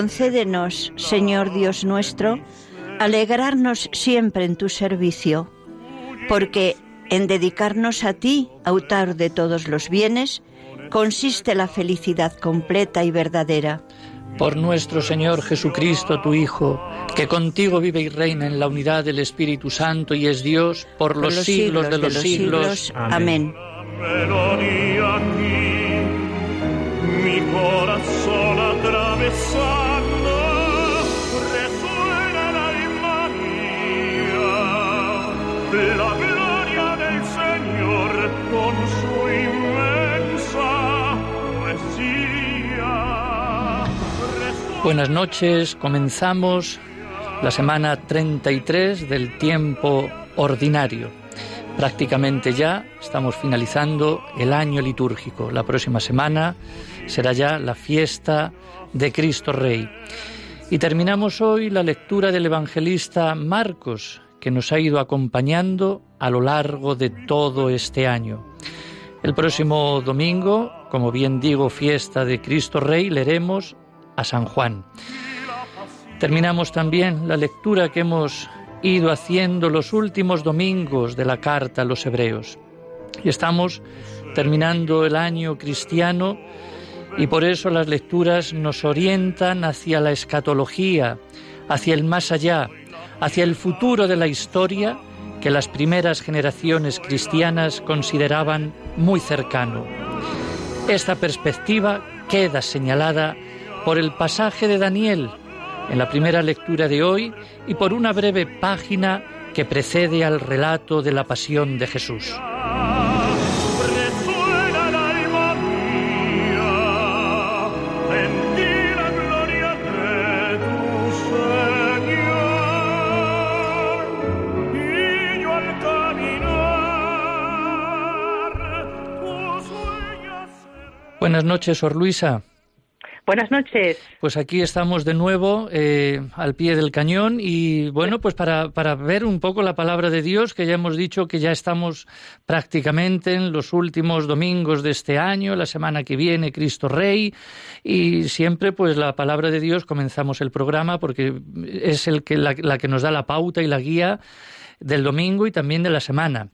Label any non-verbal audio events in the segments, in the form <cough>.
Concédenos, Señor Dios nuestro, alegrarnos siempre en tu servicio, porque en dedicarnos a ti, autor de todos los bienes, consiste la felicidad completa y verdadera. Por nuestro Señor Jesucristo, tu Hijo, que contigo vive y reina en la unidad del Espíritu Santo y es Dios por los, siglos, de los, siglos. Amén. Mi corazón atravesando Buenas noches, comenzamos la semana 33 del tiempo ordinario. Prácticamente ya estamos finalizando el año litúrgico. La próxima semana será ya la fiesta de Cristo Rey. Y terminamos hoy la lectura del evangelista Marcos, que nos ha ido acompañando a lo largo de todo este año. El próximo domingo, como bien digo, fiesta de Cristo Rey, leeremos a San Juan. Terminamos también la lectura que hemos ido haciendo los últimos domingos de la carta a los hebreos. Y estamos terminando el año cristiano y por eso las lecturas nos orientan hacia la escatología, hacia el más allá, hacia el futuro de la historia que las primeras generaciones cristianas consideraban muy cercano. Esta perspectiva queda señalada por el pasaje de Daniel en la primera lectura de hoy y por una breve página que precede al relato de la pasión de Jesús. Buenas noches, Sor Luisa. Buenas noches. Pues aquí estamos de nuevo eh, al pie del cañón y bueno, pues para, para, ver un poco la palabra de Dios, que ya hemos dicho que ya estamos prácticamente en los últimos domingos de este año, la semana que viene, Cristo Rey, y siempre pues la palabra de Dios comenzamos el programa porque es el que, la, la que nos da la pauta y la guía del domingo y también de la semana.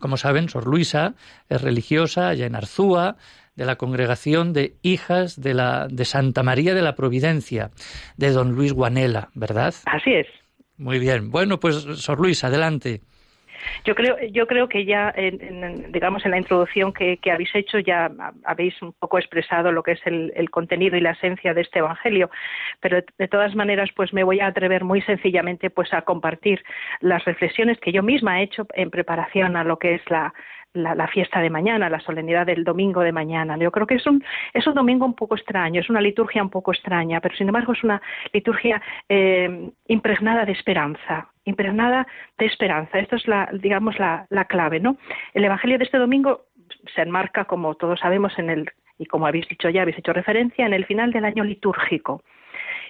Como saben, Sor Luisa es religiosa allá en Arzúa, de la congregación de hijas de la de Santa María de la Providencia, de don Luis Guanela, ¿verdad? Así es. Muy bien. Bueno, pues Sor Luis, adelante. Yo creo, yo creo que ya, en, digamos, en la introducción que, habéis hecho ya habéis un poco expresado lo que es el, el, contenido y la esencia de este Evangelio, pero de todas maneras, pues me voy a atrever muy sencillamente, pues a compartir las reflexiones que yo misma he hecho en preparación a lo que es la, la, fiesta de mañana, la solemnidad del domingo de mañana. Yo creo que es un, es un domingo un poco extraño, es una liturgia un poco extraña, pero sin embargo es una liturgia eh, impregnada de esperanza, impregnada de esperanza. Esto es la, digamos, la, la clave, ¿no? El Evangelio de este domingo se enmarca, como todos sabemos, en el, y como habéis dicho ya, habéis hecho referencia, en el final del año litúrgico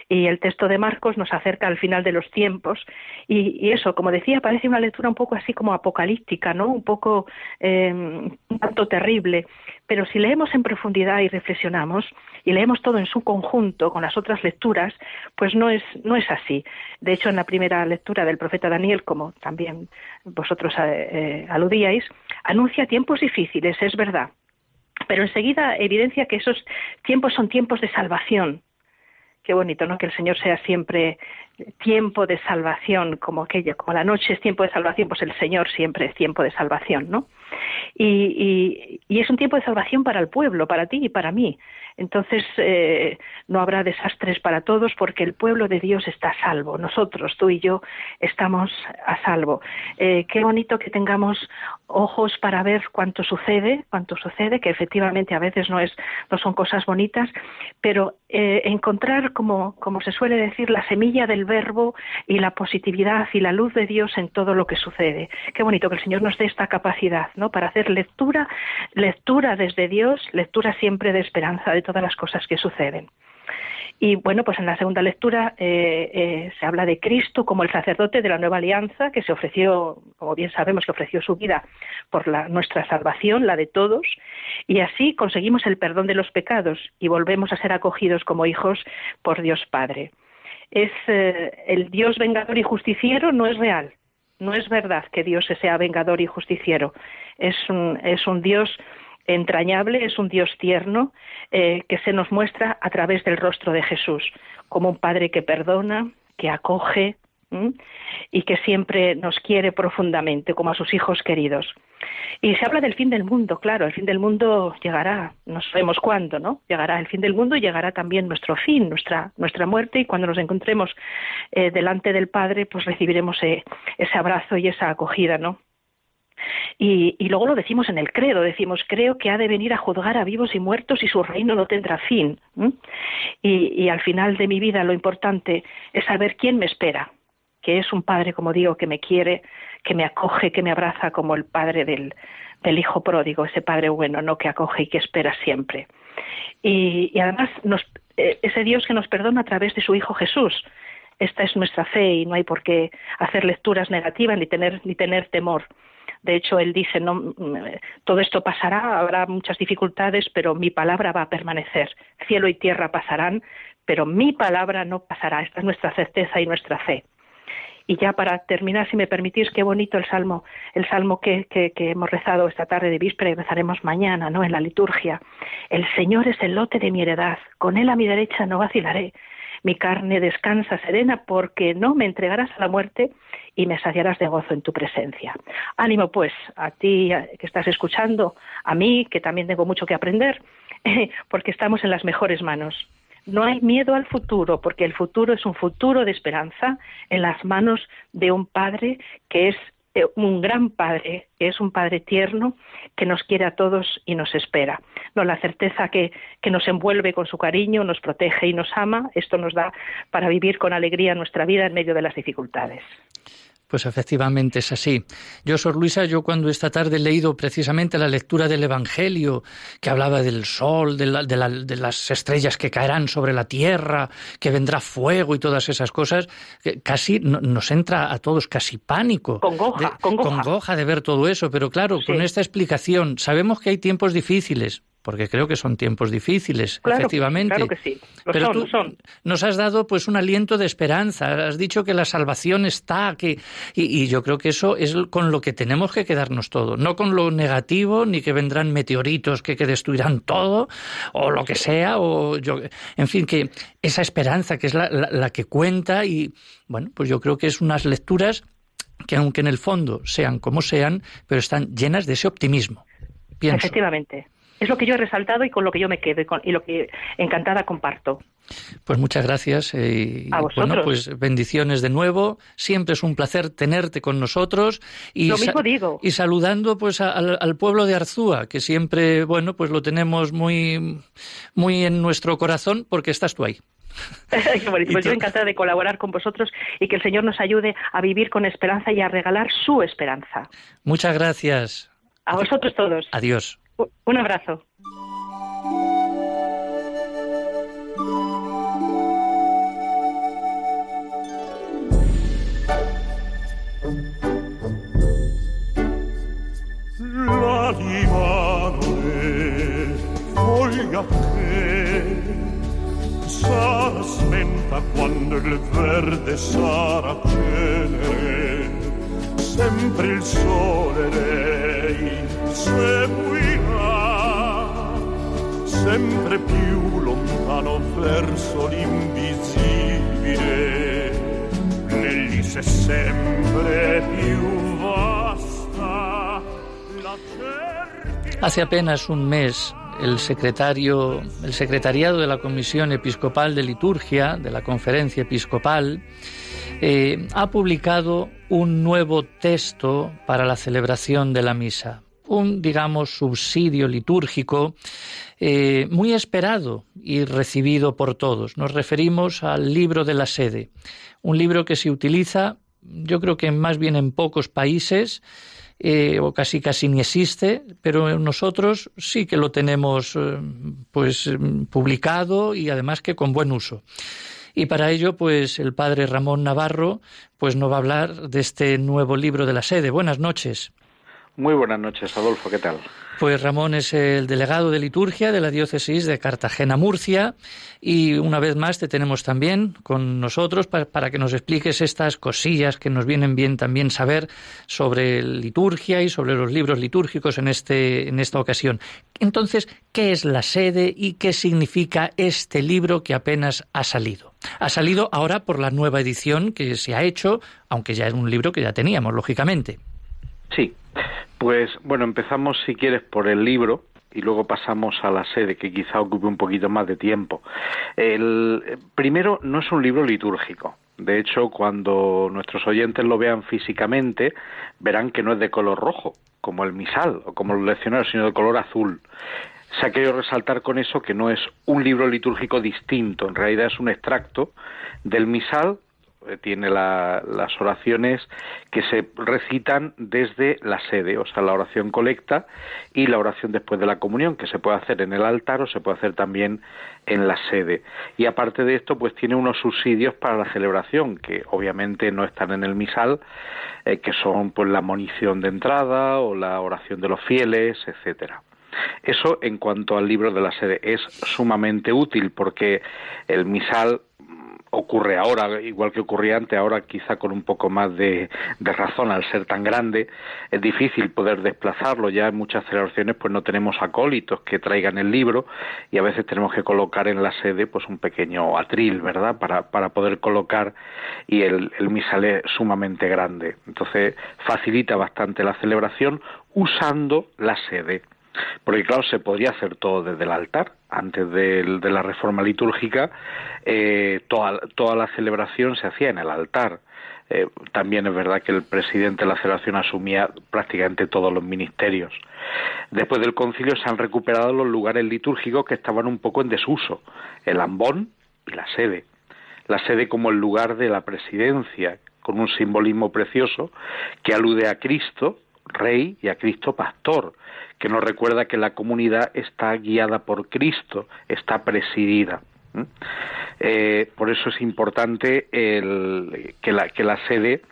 y el texto de Marcos nos acerca al final de los tiempos y, eso, como decía, parece una lectura un poco así como apocalíptica, ¿no? Un poco eh, un tanto terrible, pero si leemos en profundidad y reflexionamos y leemos todo en su conjunto con las otras lecturas, pues no es no es así. De hecho, en la primera lectura del profeta Daniel, como también vosotros eh, eh, aludíais, anuncia tiempos difíciles, es verdad, pero enseguida evidencia que esos tiempos son tiempos de salvación, qué bonito, ¿no? Que el Señor sea siempre tiempo de salvación, como aquello, como la noche es tiempo de salvación, pues el Señor siempre es tiempo de salvación, ¿no? Y, y, es un tiempo de salvación para el pueblo, para ti y para mí. Entonces eh, no habrá desastres para todos porque el pueblo de Dios está a salvo. Nosotros, tú y yo, estamos a salvo. Eh, qué bonito que tengamos ojos para ver cuánto sucede, cuánto sucede, que efectivamente a veces no es, no son cosas bonitas, pero eh, encontrar, como se suele decir, la semilla del verbo y la positividad y la luz de Dios en todo lo que sucede. Qué bonito que el Señor nos dé esta capacidad, ¿no? Para hacer lectura, lectura desde Dios, lectura siempre de esperanza de todas las cosas que suceden. Y bueno, pues en la segunda lectura eh, eh, se habla de Cristo como el sacerdote de la nueva alianza que se ofreció, como bien sabemos, que ofreció su vida por nuestra salvación, la de todos, y así conseguimos el perdón de los pecados y volvemos a ser acogidos como hijos por Dios Padre. Es eh, el Dios vengador y justiciero no es real. No es verdad que Dios sea vengador y justiciero. Es un, es un Dios entrañable, es un Dios tierno eh, que se nos muestra a través del rostro de Jesús, como un Padre que perdona, que acoge y que siempre nos quiere profundamente, como a sus hijos queridos. Y se habla del fin del mundo, claro, el fin del mundo llegará, no sabemos cuándo, ¿no? Llegará el fin del mundo y llegará también nuestro fin, nuestra, nuestra muerte, y cuando nos encontremos eh, delante del Padre, pues recibiremos eh, ese abrazo y esa acogida, ¿no? Y, luego lo decimos en el credo, decimos, creo que ha de venir a juzgar a vivos y muertos y su reino no tendrá fin. Y, y al final de mi vida lo importante es saber quién me espera, que es un padre, como digo, que me quiere, que me acoge, que me abraza como el padre del, del hijo pródigo, ese padre bueno, no que acoge y que espera siempre. Y, y además nos, eh, ese Dios que nos perdona a través de su Hijo Jesús. Esta es nuestra fe y no hay por qué hacer lecturas negativas ni tener, ni tener temor. De hecho, él dice, no, mm, todo esto pasará, habrá muchas dificultades, pero mi palabra va a permanecer. Cielo y tierra pasarán, pero mi palabra no pasará. Esta es nuestra certeza y nuestra fe. Y ya para terminar, si me permitís, qué bonito el salmo, el salmo que, que, que, hemos rezado esta tarde de víspera y rezaremos mañana, ¿no? En la liturgia. El Señor es el lote de mi heredad, con él a mi derecha no vacilaré. Mi carne descansa serena porque no me entregarás a la muerte y me saciarás de gozo en tu presencia. Ánimo pues a ti que estás escuchando, a mí que también tengo mucho que aprender, <laughs> porque estamos en las mejores manos. No hay miedo al futuro, porque el futuro es un futuro de esperanza en las manos de un Padre que es eh, un gran Padre, que es un Padre tierno, que nos quiere a todos y nos espera. No, la certeza que, que nos envuelve con su cariño, nos protege y nos ama, esto nos da para vivir con alegría nuestra vida en medio de las dificultades. Pues efectivamente es así. Yo, Sor Luisa, yo cuando esta tarde he leído precisamente la lectura del Evangelio, que hablaba del sol, de, las estrellas que caerán sobre la tierra, que vendrá fuego y todas esas cosas, casi nos entra a todos casi pánico. Congoja, de, congoja. de ver todo eso. Pero claro, con esta explicación, sabemos que hay tiempos difíciles, porque creo que son tiempos difíciles, efectivamente. Claro que sí. Pero tú nos has dado pues un aliento de esperanza, has dicho que la salvación está, que y, yo creo que eso es con lo que tenemos que quedarnos todos, no con lo negativo ni que vendrán meteoritos que, que destruirán todo o lo que sea o yo, en fin que esa esperanza que es la, la que cuenta y bueno pues yo creo que es unas lecturas que aunque en el fondo sean como sean, pero están llenas de ese optimismo. Pienso. Efectivamente. Es lo que yo he resaltado y con lo que yo me quedo y, lo que encantada comparto. Pues muchas gracias. Eh, y, bueno, pues bendiciones de nuevo. Siempre es un placer tenerte con nosotros. Y lo mismo digo. Y saludando pues al, pueblo de Arzúa, que siempre, bueno, pues lo tenemos muy, muy en nuestro corazón porque estás tú ahí. <laughs> <laughs> pues yo encantada de colaborar con vosotros y que el Señor nos ayude a vivir con esperanza y a regalar su esperanza. Muchas gracias. A vosotros todos. Adiós. Un abrazo. L'animale foglia che sarà smenta quando il verde sarà cenere sempre il sole lei sempre più verso Hace apenas un mes el secretario, el secretariado de la Comisión Episcopal de Liturgia de la Conferencia Episcopal eh, ha publicado un nuevo texto para la celebración de la misa, un digamos subsidio litúrgico eh, muy esperado y recibido por todos. Nos referimos al libro de la sede, un libro que se utiliza, yo creo que más bien en pocos países eh, o casi casi ni existe, pero nosotros sí que lo tenemos eh, pues publicado y además que con buen uso. Y para ello, pues el padre Ramón Navarro pues nos va a hablar de este nuevo libro de la sede. Buenas noches. Muy buenas noches, Adolfo, ¿qué tal? Pues Ramón es el delegado de liturgia de la diócesis de Cartagena-Murcia y una vez más te tenemos también con nosotros para, que nos expliques estas cosillas que nos vienen bien también saber sobre liturgia y sobre los libros litúrgicos en, este, en esta ocasión. Entonces, ¿qué es la sede y qué significa este libro que apenas ha salido? Ha salido ahora por la nueva edición que se ha hecho, aunque ya es un libro que ya teníamos, lógicamente. Sí, pues bueno, empezamos si quieres por el libro y luego pasamos a la sede que quizá ocupe un poquito más de tiempo. El primero no es un libro litúrgico. De hecho, cuando nuestros oyentes lo vean físicamente, verán que no es de color rojo, como el misal o como los leccionarios, sino de color azul. Se ha querido resaltar con eso que no es un libro litúrgico distinto, en realidad es un extracto del misal eh, tiene las oraciones que se recitan desde la sede, o sea, la oración colecta y la oración después de la comunión, que se puede hacer en el altar o se puede hacer también en la sede. Y aparte de esto, pues tiene unos subsidios para la celebración, que obviamente no están en el misal, eh, que son pues la munición de entrada o la oración de los fieles, etcétera. Eso en cuanto al libro de la sede es sumamente útil porque el misal ocurre ahora, igual que ocurría antes, ahora quizá con un poco más de, razón al ser tan grande, es difícil poder desplazarlo. Ya en muchas celebraciones pues no tenemos acólitos que traigan el libro y a veces tenemos que colocar en la sede pues un pequeño atril, ¿verdad? Para, para poder colocar y el, el misal es sumamente grande. Entonces facilita bastante la celebración usando la sede. Porque claro, se podría hacer todo desde el altar. Antes de, la reforma litúrgica, eh, toda, la celebración se hacía en el altar. Eh, también es verdad que el presidente de la celebración asumía prácticamente todos los ministerios. Después del concilio se han recuperado los lugares litúrgicos que estaban un poco en desuso, el ambón y la sede. La sede como el lugar de la presidencia, con un simbolismo precioso que alude a Cristo, rey, y a Cristo pastor, que nos recuerda que la comunidad está guiada por Cristo, está presidida. Eh, por eso es importante que, la, que la sede,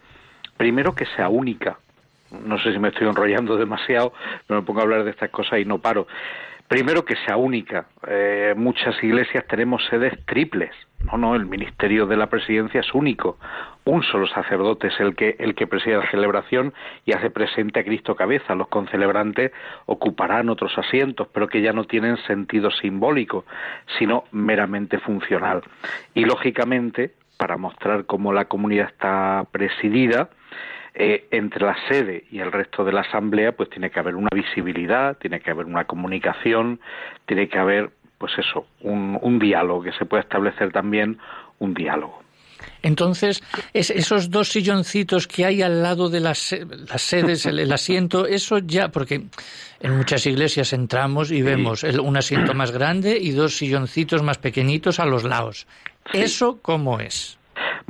primero que sea única. No sé si me estoy enrollando <laughs> demasiado, pero me pongo a hablar de estas cosas y no paro. Primero que sea única. Eh, muchas iglesias tenemos sedes triples. No, no, el ministerio de la presidencia es único. Un solo sacerdote es el que, el que preside la celebración y hace presente a Cristo cabeza. Los concelebrantes ocuparán otros asientos, pero que ya no tienen sentido simbólico, sino meramente funcional. Y lógicamente, para mostrar cómo la comunidad está presidida, eh, entre la sede y el resto de la asamblea, pues tiene que haber una visibilidad, tiene que haber una comunicación, tiene que haber, pues eso, un, diálogo, que se puede establecer también un diálogo. Entonces, esos dos silloncitos que hay al lado de las, las sedes, el, asiento, eso ya, porque en muchas iglesias entramos y vemos un asiento más grande y dos silloncitos más pequeñitos a los lados. ¿Eso cómo es?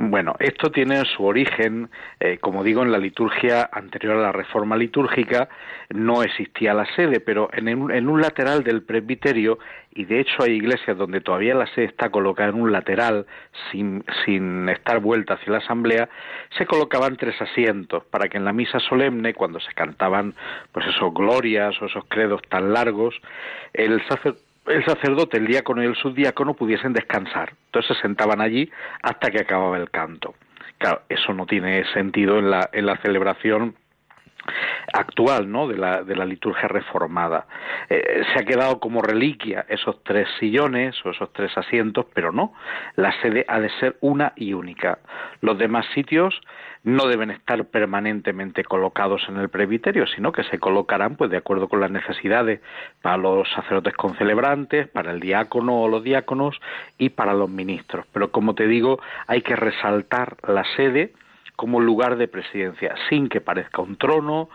Bueno, esto tiene su origen, eh, como digo, en la liturgia anterior a la reforma litúrgica. No existía la sede, pero en un, lateral del presbiterio, y de hecho hay iglesias donde todavía la sede está colocada en un lateral sin, sin estar vuelta hacia la asamblea, se colocaban tres asientos para que en la misa solemne, cuando se cantaban pues esos glorias o esos credos tan largos, el sacerdote el sacerdote, el diácono y el subdiácono pudiesen descansar. Entonces se sentaban allí hasta que acababa el canto. Claro, eso no tiene sentido en la, en la celebración actual, ¿no? De la, de la liturgia reformada. Eh, se ha quedado como reliquia esos tres sillones o esos tres asientos, pero no. La sede ha de ser una y única. Los demás sitios no deben estar permanentemente colocados en el presbiterio, sino que se colocarán pues de acuerdo con las necesidades para los sacerdotes concelebrantes, para el diácono o los diáconos y para los ministros. Pero como te digo, hay que resaltar la sede como lugar de presidencia, sin que parezca un trono,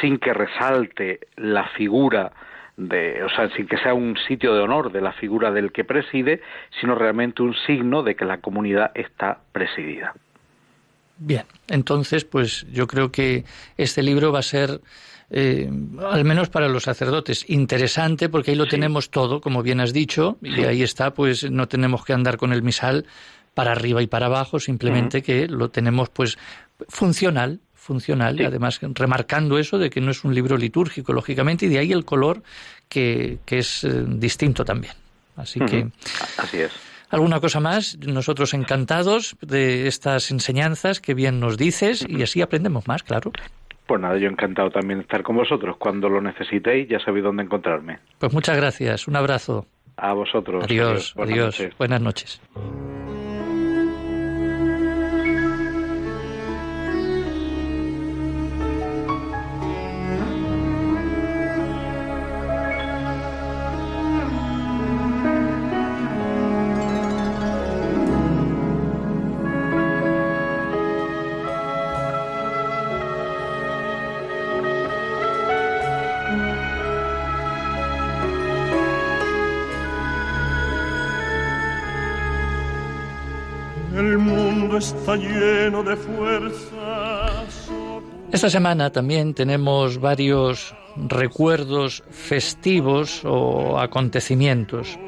sin que resalte la figura de, o sea, sin que sea un sitio de honor de la figura del que preside, sino realmente un signo de que la comunidad está presidida. Bien, entonces, pues yo creo que este libro va a ser, eh, al menos para los sacerdotes, interesante porque ahí lo tenemos todo, como bien has dicho, y ahí está, pues no tenemos que andar con el misal para arriba y para abajo, simplemente que lo tenemos pues funcional, funcional, y además remarcando eso de que no es un libro litúrgico, lógicamente, y de ahí el color que, que es eh, distinto también. Así que. Así es. ¿Alguna cosa más? Nosotros encantados de estas enseñanzas que bien nos dices y así aprendemos más, claro. Pues nada, yo encantado también de estar con vosotros. Cuando lo necesitéis, ya sabéis dónde encontrarme. Pues muchas gracias. Un abrazo. A vosotros. Adiós. Adiós. Buenas noches. Está lleno de fuerzas. Esta semana también tenemos varios recuerdos festivos o acontecimientos.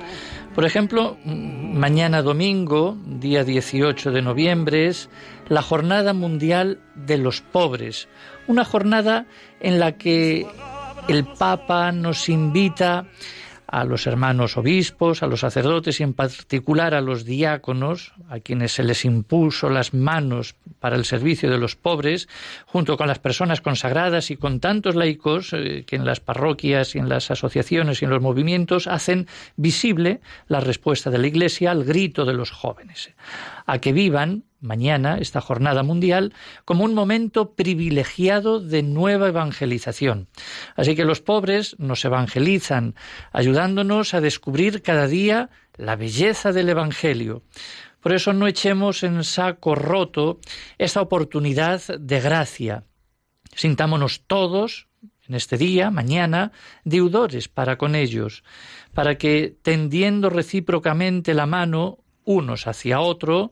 Por ejemplo, mañana domingo, día 18 de noviembre, es la Jornada Mundial de los Pobres, una jornada en la que el Papa nos invita a los hermanos obispos, a los sacerdotes y en particular a los diáconos, a quienes se les impuso las manos para el servicio de los pobres, junto con las personas consagradas y con tantos laicos eh, que en las parroquias y en las asociaciones y en los movimientos hacen visible la respuesta de la Iglesia al grito de los jóvenes, a que vivan mañana, esta jornada mundial, como un momento privilegiado de nueva evangelización. Así que los pobres nos evangelizan, ayudándonos a descubrir cada día la belleza del Evangelio. Por eso no echemos en saco roto esta oportunidad de gracia. Sintámonos todos, en este día, mañana, deudores para con ellos, para que, tendiendo recíprocamente la mano, unos hacia otro,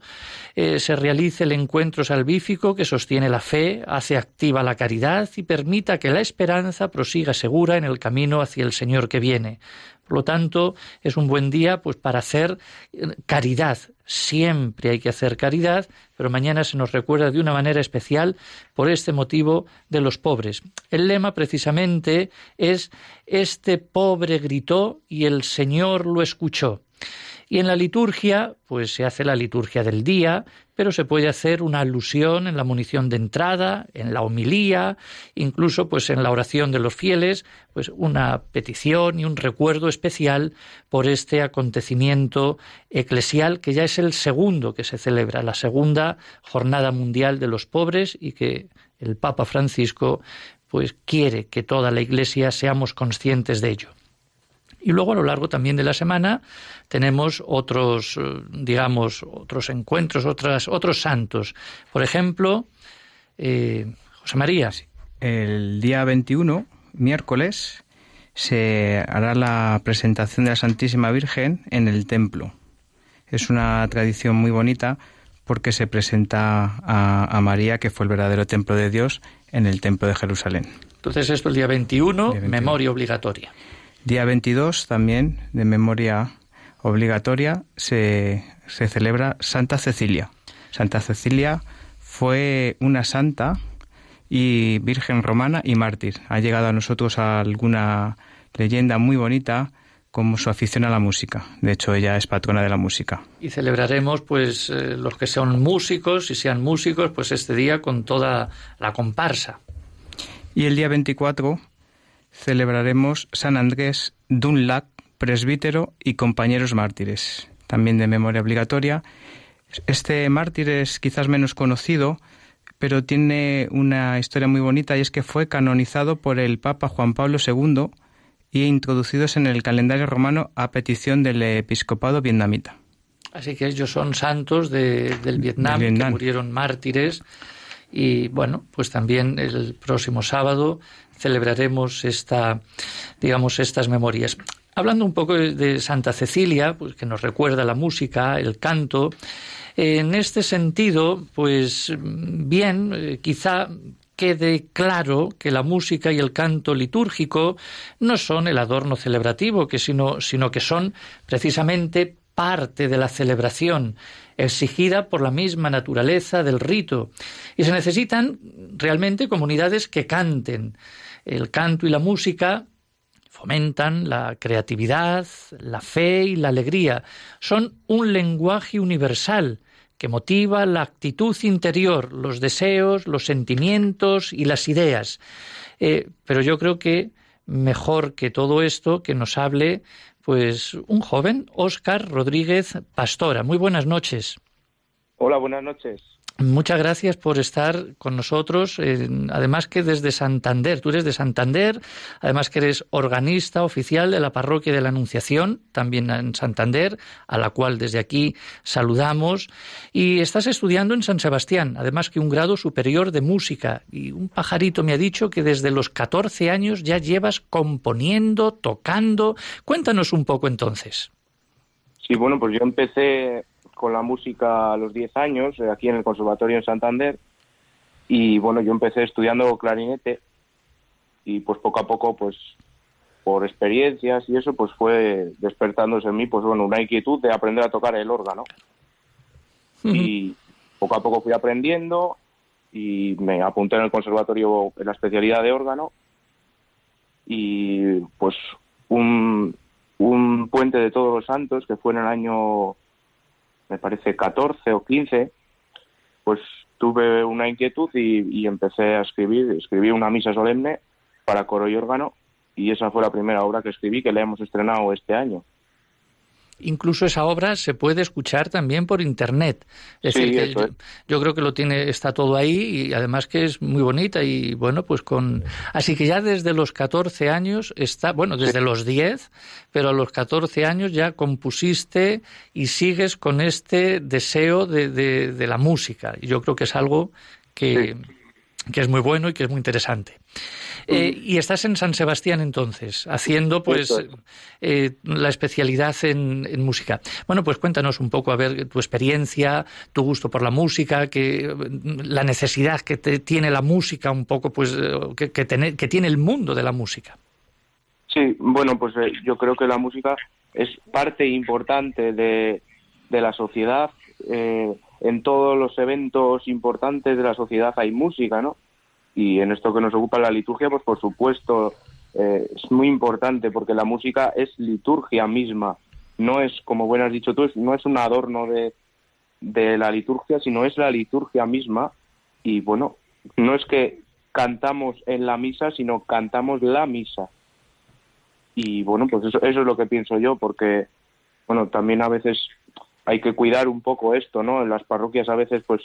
eh, se realice el encuentro salvífico que sostiene la fe, hace activa la caridad y permita que la esperanza prosiga segura en el camino hacia el Señor que viene. Por lo tanto, es un buen día pues para hacer eh, caridad. Siempre hay que hacer caridad, pero mañana se nos recuerda de una manera especial por este motivo de los pobres. El lema precisamente es Este pobre gritó y el Señor lo escuchó. Y en la liturgia, pues se hace la liturgia del día, pero se puede hacer una alusión en la munición de entrada, en la homilía, incluso pues en la oración de los fieles, pues una petición y un recuerdo especial por este acontecimiento eclesial que ya es el segundo que se celebra, la segunda jornada mundial de los pobres y que el Papa Francisco pues quiere que toda la Iglesia seamos conscientes de ello. Y luego a lo largo también de la semana tenemos otros, eh, digamos, otros encuentros, otras, otros santos. Por ejemplo, eh, José María. El día 21, miércoles, se hará la presentación de la Santísima Virgen en el templo. Es una tradición muy bonita porque se presenta a, María, que fue el verdadero templo de Dios, en el templo de Jerusalén. Entonces esto el día 21. memoria obligatoria. Día 22 también, de memoria obligatoria, se, se celebra Santa Cecilia. Santa Cecilia fue una santa y virgen romana y mártir. Ha llegado a nosotros alguna leyenda muy bonita como su afición a la música. De hecho, ella es patrona de la música. Y celebraremos, pues, eh, los que son músicos y sean músicos, pues este día con toda la comparsa. Y el día 24 celebraremos San Andrés Dunlac, presbítero y compañeros mártires, también de memoria obligatoria. Este mártir es quizás menos conocido, pero tiene una historia muy bonita y es que fue canonizado por el Papa Juan Pablo II y introducidos en el calendario romano a petición del episcopado vietnamita. Así que ellos son santos del, Vietnam, que murieron mártires y bueno, pues también el próximo sábado celebraremos esta, digamos, estas memorias. Hablando un poco de Santa Cecilia, pues que nos recuerda la música, el canto, en este sentido, pues bien, eh, quizá quede claro que la música y el canto litúrgico no son el adorno celebrativo, que sino, sino que son precisamente parte de la celebración, exigida por la misma naturaleza del rito. Y se necesitan realmente comunidades que canten. El canto y la música fomentan la creatividad, la fe y la alegría. Son un lenguaje universal que motiva la actitud interior, los deseos, los sentimientos y las ideas. Eh, pero yo creo que mejor que todo esto que nos hable pues un joven, Óscar Rodríguez Pastora. Muy buenas noches. Hola, buenas noches. Muchas gracias por estar con nosotros. además que desde Santander, tú eres de Santander, además que eres organista oficial de la parroquia de la Anunciación, también en Santander, a la cual desde aquí saludamos. Y estás estudiando en San Sebastián, además que un grado superior de música. Y un pajarito me ha dicho que desde los 14 años ya llevas componiendo, tocando. Cuéntanos un poco entonces. Sí, bueno, pues yo empecé con la música a los 10 años, eh, aquí en el Conservatorio en Santander. Y bueno, yo empecé estudiando clarinete y pues poco a poco, pues por experiencias y eso, pues fue despertándose en mí, pues bueno, una inquietud de aprender a tocar el órgano. Y poco a poco fui aprendiendo y me apunté en el conservatorio en la especialidad de órgano y pues un, un puente de todos los santos que fue en el año me parece 14 o 15, pues tuve una inquietud y, empecé a escribir, escribí una misa solemne para coro y órgano y esa fue la primera obra que escribí que la hemos estrenado este año. Incluso esa obra se puede escuchar también por internet. Es decir, que yo, creo que lo tiene, está todo ahí y además que es muy bonita y bueno, pues con. Así que ya desde los 14 años está, bueno, desde los 10, pero a los 14 años ya compusiste y sigues con este deseo de, de, la música. Y yo creo que es algo que, que es muy bueno y que es muy interesante. Eh, y estás en San Sebastián entonces, haciendo pues eh, la especialidad en, música. Bueno, pues cuéntanos un poco, a ver, tu experiencia, tu gusto por la música, que, la necesidad que tiene la música un poco, pues que, que, que tiene el mundo de la música. Sí, bueno, pues eh, yo creo que la música es parte importante de, de la sociedad. En todos los eventos importantes de la sociedad hay música, ¿no? Y en esto que nos ocupa la liturgia, pues por supuesto eh, es muy importante porque la música es liturgia misma. No es, como bien has dicho tú, no es un adorno de, de la liturgia, sino es la liturgia misma. Y bueno, no es que cantamos en la misa, sino cantamos la misa. Y bueno, pues eso, eso es lo que pienso yo, porque bueno, también a veces hay que cuidar un poco esto, ¿no? En las parroquias a veces pues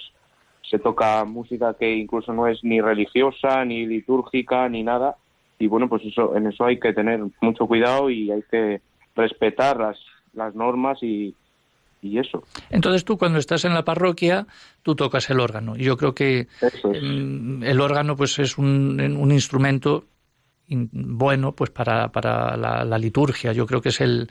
se toca música que incluso no es ni religiosa, ni litúrgica, ni nada. Y bueno, pues eso, en eso hay que tener mucho cuidado y hay que respetar las, las normas y, y eso. Entonces tú cuando estás en la parroquia, tú tocas el órgano. Yo creo que el órgano pues es un, un instrumento bueno pues para, para la, liturgia. Yo creo que es el,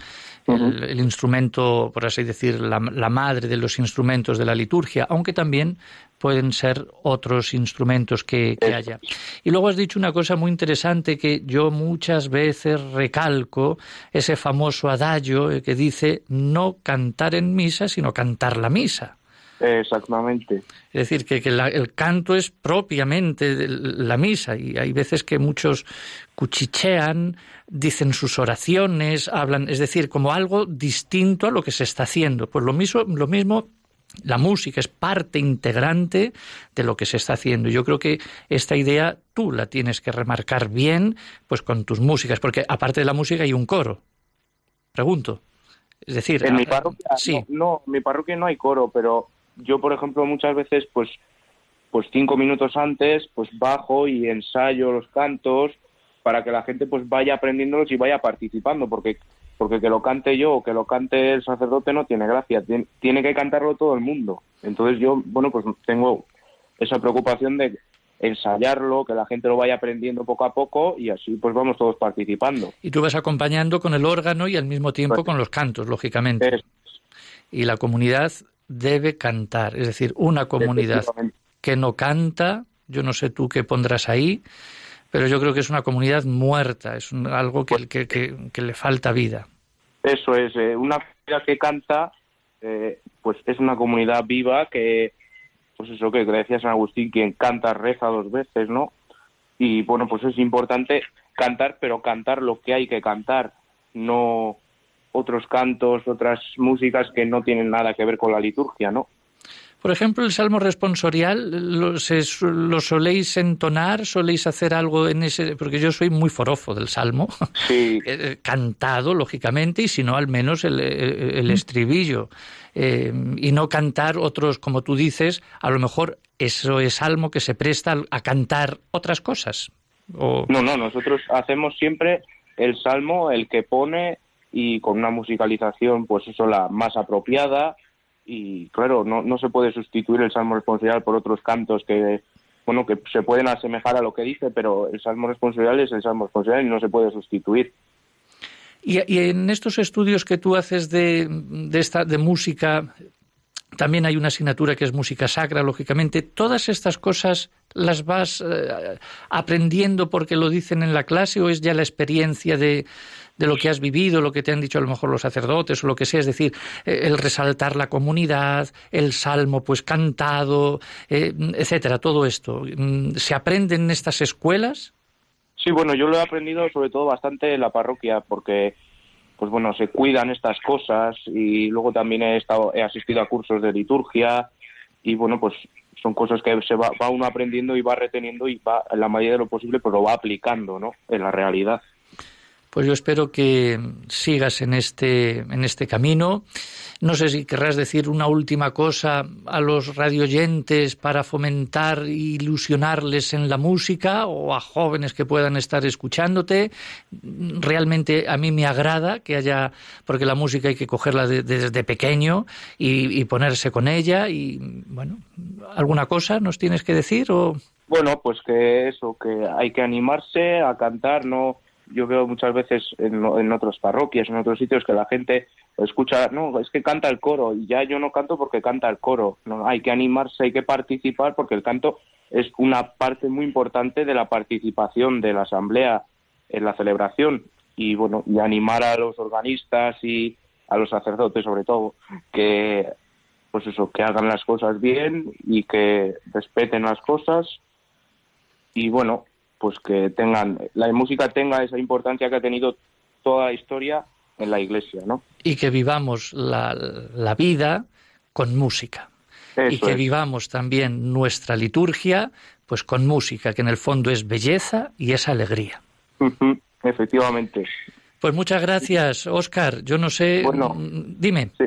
el, instrumento, por así decir, la, la, madre de los instrumentos de la liturgia, aunque también pueden ser otros instrumentos que, que haya. Y luego has dicho una cosa muy interesante que yo muchas veces recalco, ese famoso adagio que dice no cantar en misa, sino cantar la misa. Exactamente. Es decir, que, el canto es propiamente la misa y hay veces que muchos cuchichean, dicen sus oraciones, hablan, es decir, como algo distinto a lo que se está haciendo. Pues lo mismo, lo mismo la música es parte integrante de lo que se está haciendo. Yo creo que esta idea tú la tienes que remarcar bien, pues con tus músicas, porque aparte de la música hay un coro. Pregunto. Es decir, en mi ah, parroquia sí. no, en mi parroquia no hay coro, pero yo por ejemplo muchas veces pues pues cinco minutos antes pues bajo y ensayo los cantos para que la gente pues vaya aprendiéndolos y vaya participando, porque porque que lo cante yo o que lo cante el sacerdote no tiene gracia, Tien- tiene que cantarlo todo el mundo. Entonces yo, bueno, pues tengo esa preocupación de ensayarlo, que la gente lo vaya aprendiendo poco a poco y así pues vamos todos participando. Y tú vas acompañando con el órgano y al mismo tiempo Pues- con los cantos, lógicamente. Es- Y la comunidad debe cantar. Es decir, una comunidad que no canta, yo no sé tú qué pondrás ahí, pero yo creo que es una comunidad muerta, es un- algo que, que- que- que le falta vida. Eso es, eh, una comunidad que canta, eh, pues es una comunidad viva que, pues eso que decía San Agustín, quien canta reza dos veces, ¿no? Y bueno, pues es importante cantar, pero cantar lo que hay que cantar, no otros cantos, otras músicas que no tienen nada que ver con la liturgia, ¿no? Por ejemplo, el salmo responsorial, ¿lo, se- lo soléis entonar? ¿Soléis hacer algo en ese...? Porque yo soy muy forofo del salmo, <laughs> Sí, eh, cantado, lógicamente, y si no, al menos el, el- el estribillo. Eh, y no cantar otros, como tú dices, a lo mejor eso es salmo que se presta a cantar otras cosas. O... no, no, nosotros hacemos siempre el salmo, el que pone y con una musicalización, pues eso, la más apropiada, y claro, no, no se puede sustituir el salmo responsorial por otros cantos que, bueno, que se pueden asemejar a lo que dice, pero el salmo responsorial es el salmo responsorial y no se puede sustituir. Y, y en estos estudios que tú haces de, de, esta, de música, también hay una asignatura que es música sacra, lógicamente. ¿Todas estas cosas las vas eh, aprendiendo porque lo dicen en la clase o es ya la experiencia de, de lo que has vivido, lo que te han dicho a lo mejor los sacerdotes o lo que sea? Es decir, eh, el resaltar la comunidad, el salmo pues cantado, eh, etcétera, todo esto. Mm, ¿Se aprende en estas escuelas? Sí, bueno, yo lo he aprendido sobre todo bastante en la parroquia porque, pues bueno, se cuidan estas cosas y luego también he estado, he asistido a cursos de liturgia y bueno, pues son cosas que se va, va uno aprendiendo y va reteniendo y va, en la medida de lo posible, pues lo va aplicando, ¿no? En la realidad. Pues yo espero que sigas en este, en este camino. No sé si querrás decir una última cosa a los radioyentes para fomentar e ilusionarles en la música o a jóvenes que puedan estar escuchándote. Realmente a mí me agrada que haya, porque la música hay que cogerla de- desde pequeño y, ponerse con ella. Y bueno, ¿alguna cosa nos tienes que decir? Bueno, pues que eso, que hay que animarse a cantar, no yo veo muchas veces en, en otras parroquias, en otros sitios que la gente escucha, no, es que canta el coro y ya yo no canto porque canta el coro, no, hay que animarse, hay que participar porque el canto es una parte muy importante de la participación de la asamblea en la celebración. Y bueno, y animar a los organistas y a los sacerdotes sobre todo que pues eso, que hagan las cosas bien y que respeten las cosas. Y bueno, pues que tengan la música tenga esa importancia que ha tenido toda la historia en la iglesia, ¿no? Y que vivamos la, la vida con música. Eso y que es. vivamos también nuestra liturgia pues con música, que en el fondo es belleza y es alegría. Efectivamente. Pues muchas gracias, Óscar. Yo no sé, Bueno. dime. Sí.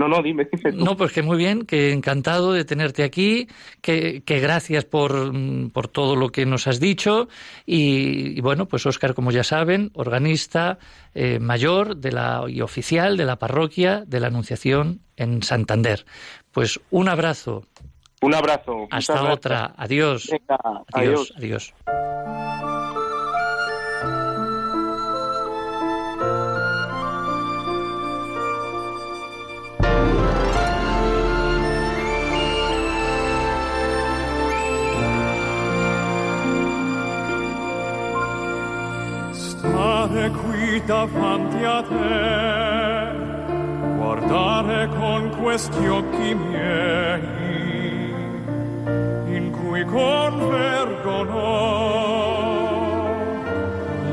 No, no, dime, dime tú. No, pues que muy bien, que encantado de tenerte aquí, que, que gracias por, mm, por todo lo que nos has dicho. Y, y bueno, pues Óscar, como ya saben, organista eh, mayor de la, y oficial de la parroquia de la Anunciación en Santander. Pues un abrazo. Un abrazo. Hasta otra. Adiós. Venga, Adiós. adiós. Adiós. Stare qui davanti a te, guardare con questi occhi miei, in cui convergono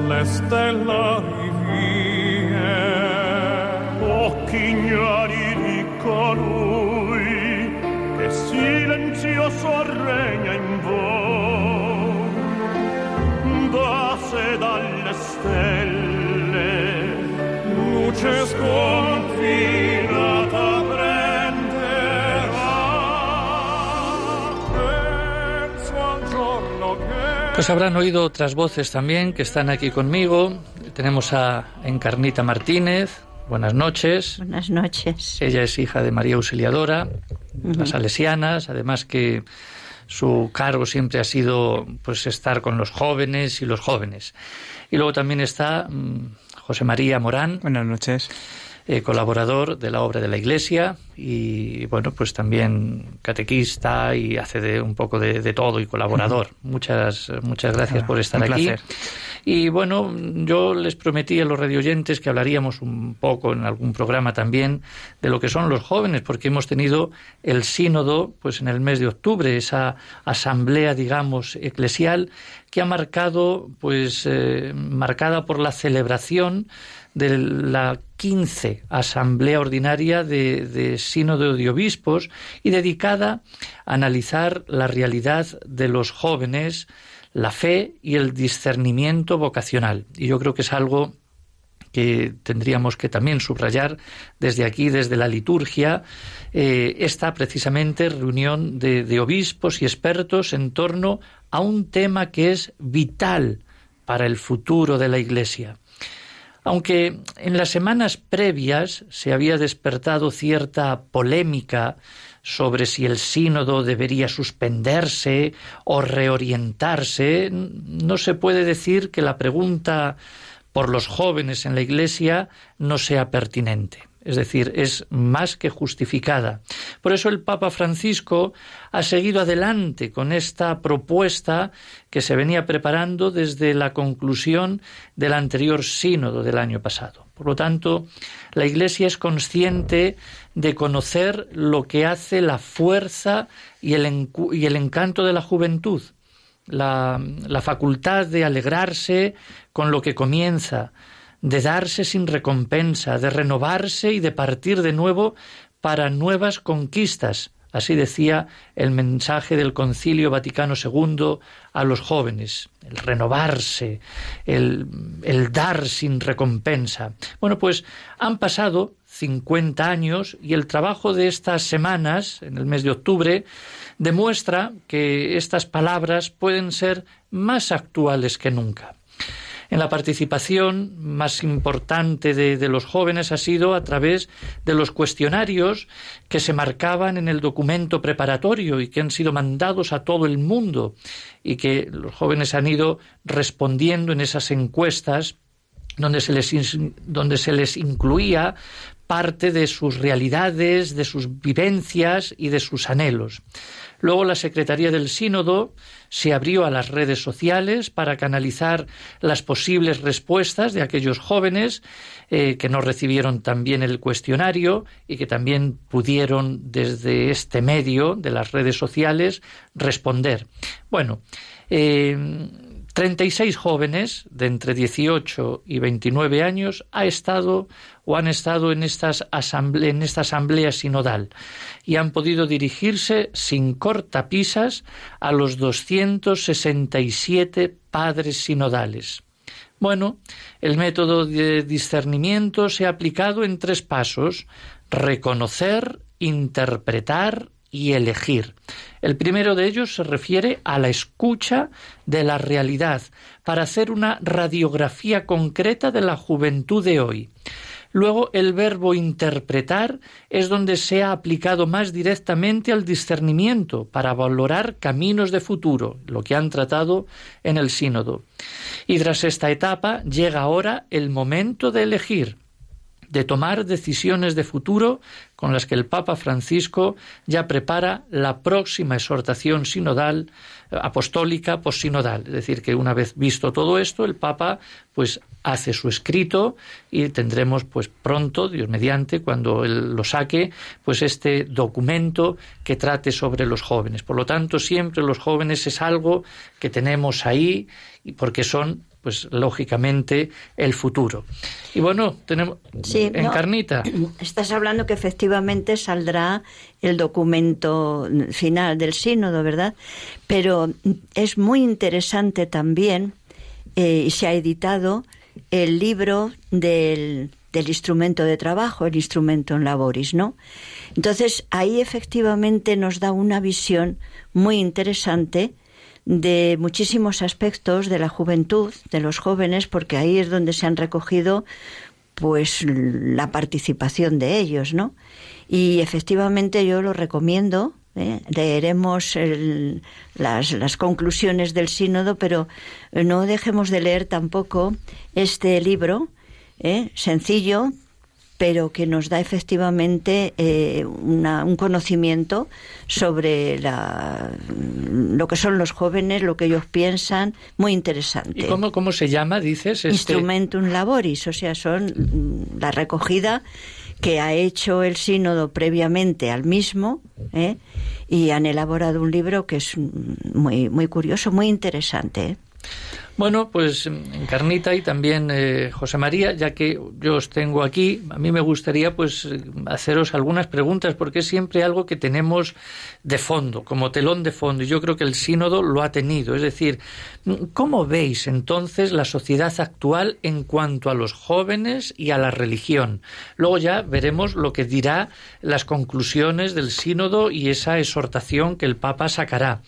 le stellari vie. Occhi ignari di colui Cristo regna in voi, basse dalle stelle, luce sconfinata prenderà, penso al giorno che Pues habrán oído otras voces también que están aquí conmigo. Tenemos a Encarnita Martínez. Buenas noches. Buenas noches. Ella es hija de María Auxiliadora, las salesianas, además que su cargo siempre ha sido pues estar con los jóvenes y los jóvenes. Y luego también está mm, José María Morán, Buenas noches. eh, colaborador de la obra de la Iglesia y bueno pues también catequista y hace de un poco de, de todo y colaborador. Muchas muchas gracias por estar un aquí. placer. Y bueno, yo les prometí a los radioyentes que hablaríamos un poco en algún programa también de lo que son los jóvenes, porque hemos tenido el sínodo pues en el mes de octubre, esa asamblea, digamos, eclesial que ha marcado pues eh, marcada por la celebración de la 15 Asamblea Ordinaria de, de Sínodo de Obispos y dedicada a analizar la realidad de los jóvenes, la fe y el discernimiento vocacional. Y yo creo que es algo que tendríamos que también subrayar desde aquí, desde la liturgia, eh, esta precisamente reunión de, de obispos y expertos en torno a un tema que es vital para el futuro de la Iglesia. Aunque en las semanas previas se había despertado cierta polémica sobre si el sínodo debería suspenderse o reorientarse, no se puede decir que la pregunta por los jóvenes en la Iglesia no sea pertinente. Es decir, es más que justificada. Por eso el Papa Francisco ha seguido adelante con esta propuesta que se venía preparando desde la conclusión del anterior sínodo del año pasado. Por lo tanto, la Iglesia es consciente de conocer lo que hace la fuerza y el, encanto de la juventud, la, la facultad de alegrarse con lo que comienza, de darse sin recompensa, de renovarse y de partir de nuevo para nuevas conquistas. Así decía el mensaje del Concilio Vaticano II a los jóvenes, el renovarse, el, el dar sin recompensa. Bueno, pues han pasado 50 años y el trabajo de estas semanas, en el mes de octubre, demuestra que estas palabras pueden ser más actuales que nunca. En la participación más importante de, los jóvenes ha sido a través de los cuestionarios que se marcaban en el documento preparatorio y que han sido mandados a todo el mundo y que los jóvenes han ido respondiendo en esas encuestas donde se les, donde se les incluía parte de sus realidades, de sus vivencias y de sus anhelos. Luego la Secretaría del Sínodo se abrió a las redes sociales para canalizar las posibles respuestas de aquellos jóvenes eh, que no recibieron también el cuestionario y que también pudieron desde este medio de las redes sociales responder. Bueno, eh, 36 jóvenes de entre 18 y 29 años ha estado o han estado en, estas en esta asamblea sinodal y han podido dirigirse sin cortapisas a los 267 padres sinodales. Bueno, el método de discernimiento se ha aplicado en tres pasos reconocer, interpretar y elegir. El primero de ellos se refiere a la escucha de la realidad para hacer una radiografía concreta de la juventud de hoy. Luego el verbo interpretar es donde se ha aplicado más directamente al discernimiento para valorar caminos de futuro, lo que han tratado en el sínodo. Y tras esta etapa llega ahora el momento de elegir de tomar decisiones de futuro con las que el Papa Francisco ya prepara la próxima exhortación sinodal apostólica possinodal, es decir, que una vez visto todo esto, el Papa pues hace su escrito y tendremos pues pronto, Dios mediante, cuando él lo saque, pues este documento que trate sobre los jóvenes. Por lo tanto, siempre los jóvenes es algo que tenemos ahí porque son pues lógicamente el futuro. Y bueno, tenemos Sí, no, Encarnita. Estás hablando que efectivamente saldrá el documento final del sínodo, ¿verdad? Pero es muy interesante también, eh, y se ha editado, el libro del, del instrumento de trabajo, el instrumento en laboris, ¿no? Entonces, ahí efectivamente nos da una visión muy interesante de muchísimos aspectos de la juventud, de los jóvenes, porque ahí es donde se han recogido pues la participación de ellos, ¿no? Y efectivamente yo lo recomiendo. ¿eh? Leeremos las, las conclusiones del sínodo, pero no dejemos de leer tampoco este libro, ¿eh? sencillo, pero que nos da efectivamente eh, una, un conocimiento sobre la, lo que son los jóvenes, lo que ellos piensan, muy interesante. ¿Y cómo, cómo se llama, dices? Este... Instrumentum laboris, o sea, son mm, la recogida que ha hecho el sínodo previamente al mismo ¿eh? y han elaborado un libro que es muy, muy curioso, muy interesante. ¿eh? Bueno, pues Encarnita y también eh, José María, ya que yo os tengo aquí, a mí me gustaría pues haceros algunas preguntas porque es siempre algo que tenemos de fondo, como telón de fondo, y yo creo que el sínodo lo ha tenido. Es decir, ¿cómo veis entonces la sociedad actual en cuanto a los jóvenes y a la religión? Luego ya veremos lo que dirá las conclusiones del sínodo y esa exhortación que el Papa sacará.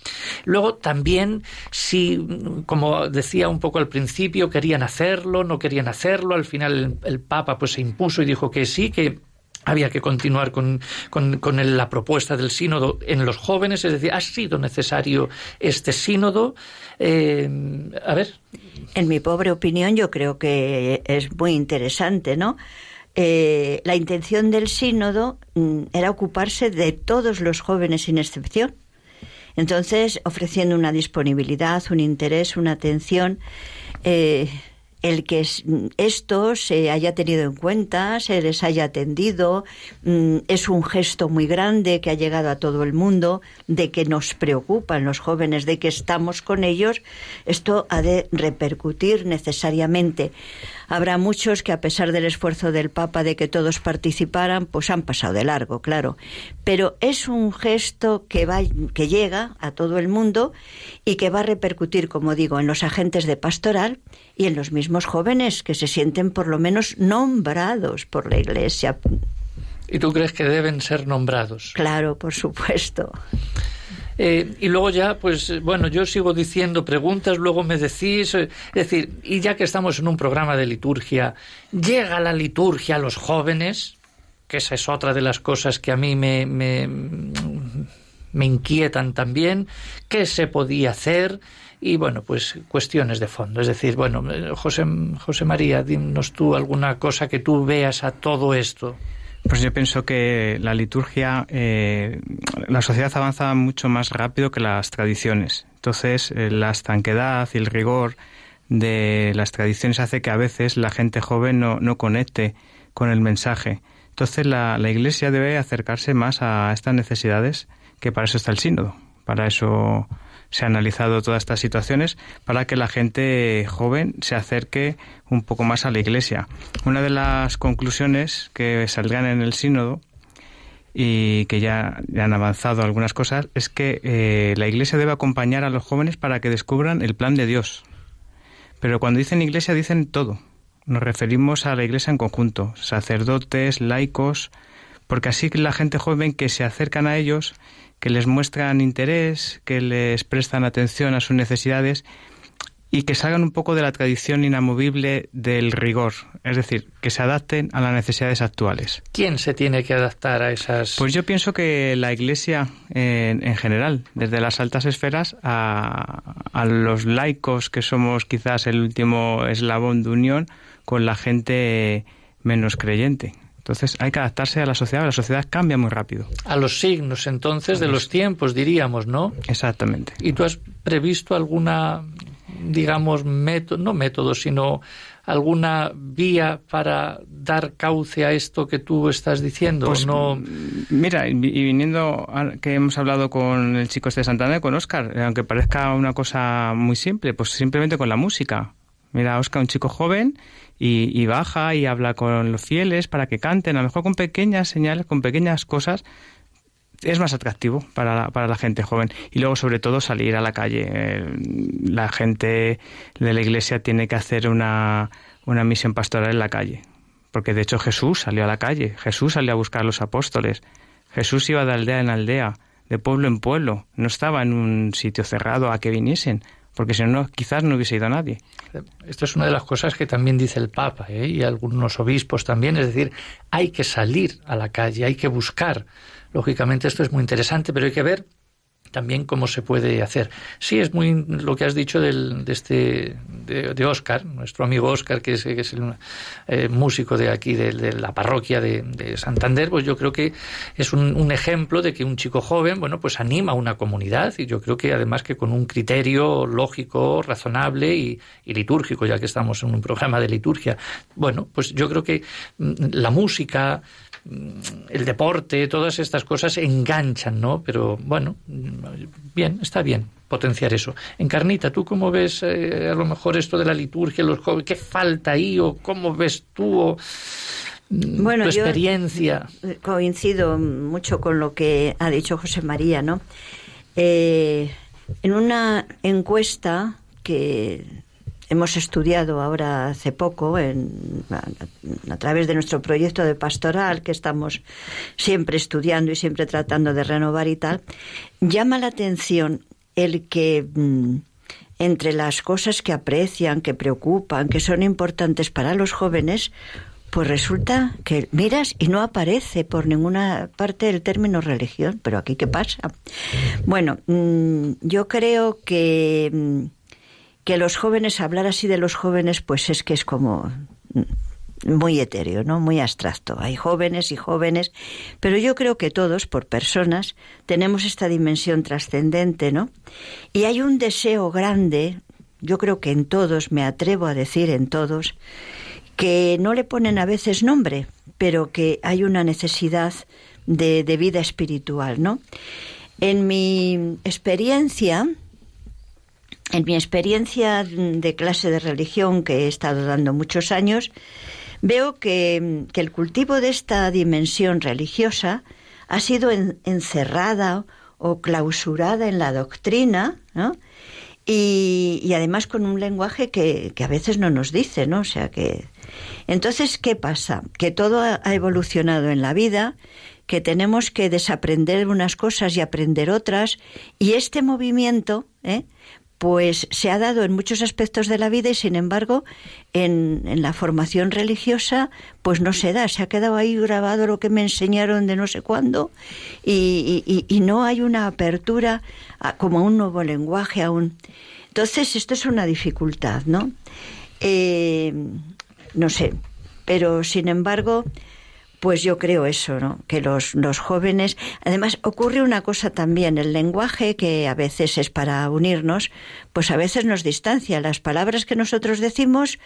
Luego también, si, como decía un poco al principio, querían hacerlo, no querían hacerlo, al final el, Papa pues se impuso y dijo que sí, que había que continuar con, con, la propuesta del sínodo en los jóvenes, es decir, ha sido necesario este sínodo. Eh, a ver. En mi pobre opinión, yo creo que es muy interesante, ¿no? Eh, la intención del sínodo mm, era ocuparse de todos los jóvenes sin excepción. Entonces, ofreciendo una disponibilidad, un interés, una atención. Eh, el que esto se haya tenido en cuenta, se les haya atendido, es un gesto muy grande que ha llegado a todo el mundo, de que nos preocupan los jóvenes, de que estamos con ellos, esto ha de repercutir necesariamente. Habrá muchos que a pesar del esfuerzo del Papa de que todos participaran, pues han pasado de largo, claro. Pero es un gesto que va, que llega a todo el mundo y que va a repercutir, como digo, en los agentes de pastoral y en los mismos jóvenes que se sienten por lo menos nombrados por la Iglesia. ¿Y tú crees que deben ser nombrados? Claro, por supuesto. Eh, y luego ya, pues bueno, yo sigo diciendo preguntas, luego me decís, eh, es decir, y ya que estamos en un programa de liturgia, ¿llega la liturgia a los jóvenes? Que esa es otra de las cosas que a mí me, me, inquietan también. ¿Qué se podía hacer? y bueno, pues cuestiones de fondo. Es decir, bueno, José, José María, dinos tú alguna cosa que tú veas a todo esto. Pues yo pienso que la liturgia, eh, la sociedad avanza mucho más rápido que las tradiciones. Entonces, eh, la estanquedad y el rigor de las tradiciones hace que a veces la gente joven no, no conecte con el mensaje. Entonces, la, la Iglesia debe acercarse más a estas necesidades, que para eso está el sínodo. Para eso se han analizado todas estas situaciones para que la gente joven se acerque un poco más a la Iglesia. Una de las conclusiones que saldrán en el sínodo y que ya, ya han avanzado algunas cosas es que eh, la Iglesia debe acompañar a los jóvenes para que descubran el plan de Dios. Pero cuando dicen Iglesia dicen todo. Nos referimos a la Iglesia en conjunto, sacerdotes, laicos, porque así la gente joven que se acercan a ellos que les muestran interés, que les prestan atención a sus necesidades y que salgan un poco de la tradición inamovible del rigor, es decir, que se adapten a las necesidades actuales. ¿Quién se tiene que adaptar a esas? Pues yo pienso que la Iglesia en, en general, desde las altas esferas a, a los laicos, que somos quizás el último eslabón de unión con la gente menos creyente. Entonces hay que adaptarse a la sociedad, la sociedad cambia muy rápido. A los signos entonces de los tiempos, diríamos, ¿no? Exactamente. ¿Y tú has previsto alguna, digamos, método, no método, sino alguna vía para dar cauce a esto que tú estás diciendo? Pues, no... Mira, y viniendo a que hemos hablado con el chico este de Santander, con Oscar, aunque parezca una cosa muy simple, pues simplemente con la música. Mira Oscar, un chico joven, y, y, baja y habla con los fieles para que canten, a lo mejor con pequeñas señales, con pequeñas cosas, es más atractivo para la, para la gente joven. Y luego, sobre todo, salir a la calle. Eh, la gente de la iglesia tiene que hacer una, una misión pastoral en la calle. Porque de hecho Jesús salió a la calle, Jesús salió a buscar a los apóstoles, Jesús iba de aldea en aldea, de pueblo en pueblo, no estaba en un sitio cerrado a que viniesen, porque si no, quizás no hubiese ido nadie. Esto es una de las cosas que también dice el Papa ¿eh? y algunos obispos también, es decir, hay que salir a la calle, hay que buscar Lógicamente esto es muy interesante, pero hay que ver también cómo se puede hacer. Sí, es muy lo que has dicho del, de este de, Oscar, nuestro amigo Oscar, que es, que es el eh, músico de aquí, de, la parroquia de, Santander, pues yo creo que es un, ejemplo de que un chico joven, bueno, pues anima a una comunidad y yo creo que además que con un criterio lógico, razonable y, litúrgico, ya que estamos en un programa de liturgia, bueno, pues yo creo que mm, la música, el deporte, todas estas cosas enganchan, ¿no? Pero bueno, bien, está bien potenciar eso. Encarnita, ¿tú cómo ves eh, a lo mejor esto de la liturgia, los jóvenes? ¿Qué falta ahí o cómo ves tú o, mm, bueno, tu experiencia? coincido mucho con lo que ha dicho José María, ¿no? Eh, en una encuesta que hemos estudiado ahora hace poco en, a, través de nuestro proyecto de pastoral que estamos siempre estudiando y siempre tratando de renovar y tal, llama la atención el que mm, entre las cosas que aprecian, que preocupan, que son importantes para los jóvenes, pues resulta que miras y no aparece por ninguna parte el término religión. Pero aquí, ¿qué pasa? Bueno, mm, yo creo que mm, que los jóvenes, hablar así de los jóvenes, pues es que es como muy etéreo, ¿no? Muy abstracto. Hay jóvenes y jóvenes, pero yo creo que todos, por personas, tenemos esta dimensión trascendente, ¿no? Y hay un deseo grande, yo creo que en todos, me atrevo a decir en todos, que no le ponen a veces nombre, pero que hay una necesidad de, de vida espiritual, ¿no? En mi experiencia, en mi experiencia de clase de religión que he estado dando muchos años, veo que, el cultivo de esta dimensión religiosa ha sido encerrada o clausurada en la doctrina, ¿no? Y, además con un lenguaje que, a veces no nos dice, ¿no? O sea que. Entonces, ¿qué pasa? Que todo ha evolucionado en la vida, que tenemos que desaprender unas cosas y aprender otras, y este movimiento, ¿eh? Pues se ha dado en muchos aspectos de la vida y sin embargo en, la formación religiosa pues no se da, se ha quedado ahí grabado lo que me enseñaron de no sé cuándo y, no hay una apertura como a un nuevo lenguaje aún. Entonces esto es una dificultad, ¿no? Eh, no sé, pero sin embargo pues yo creo eso, ¿no? Que los, los jóvenes. Además, ocurre una cosa también: el lenguaje, que a veces es para unirnos, pues a veces nos distancia. Las palabras que nosotros decimos,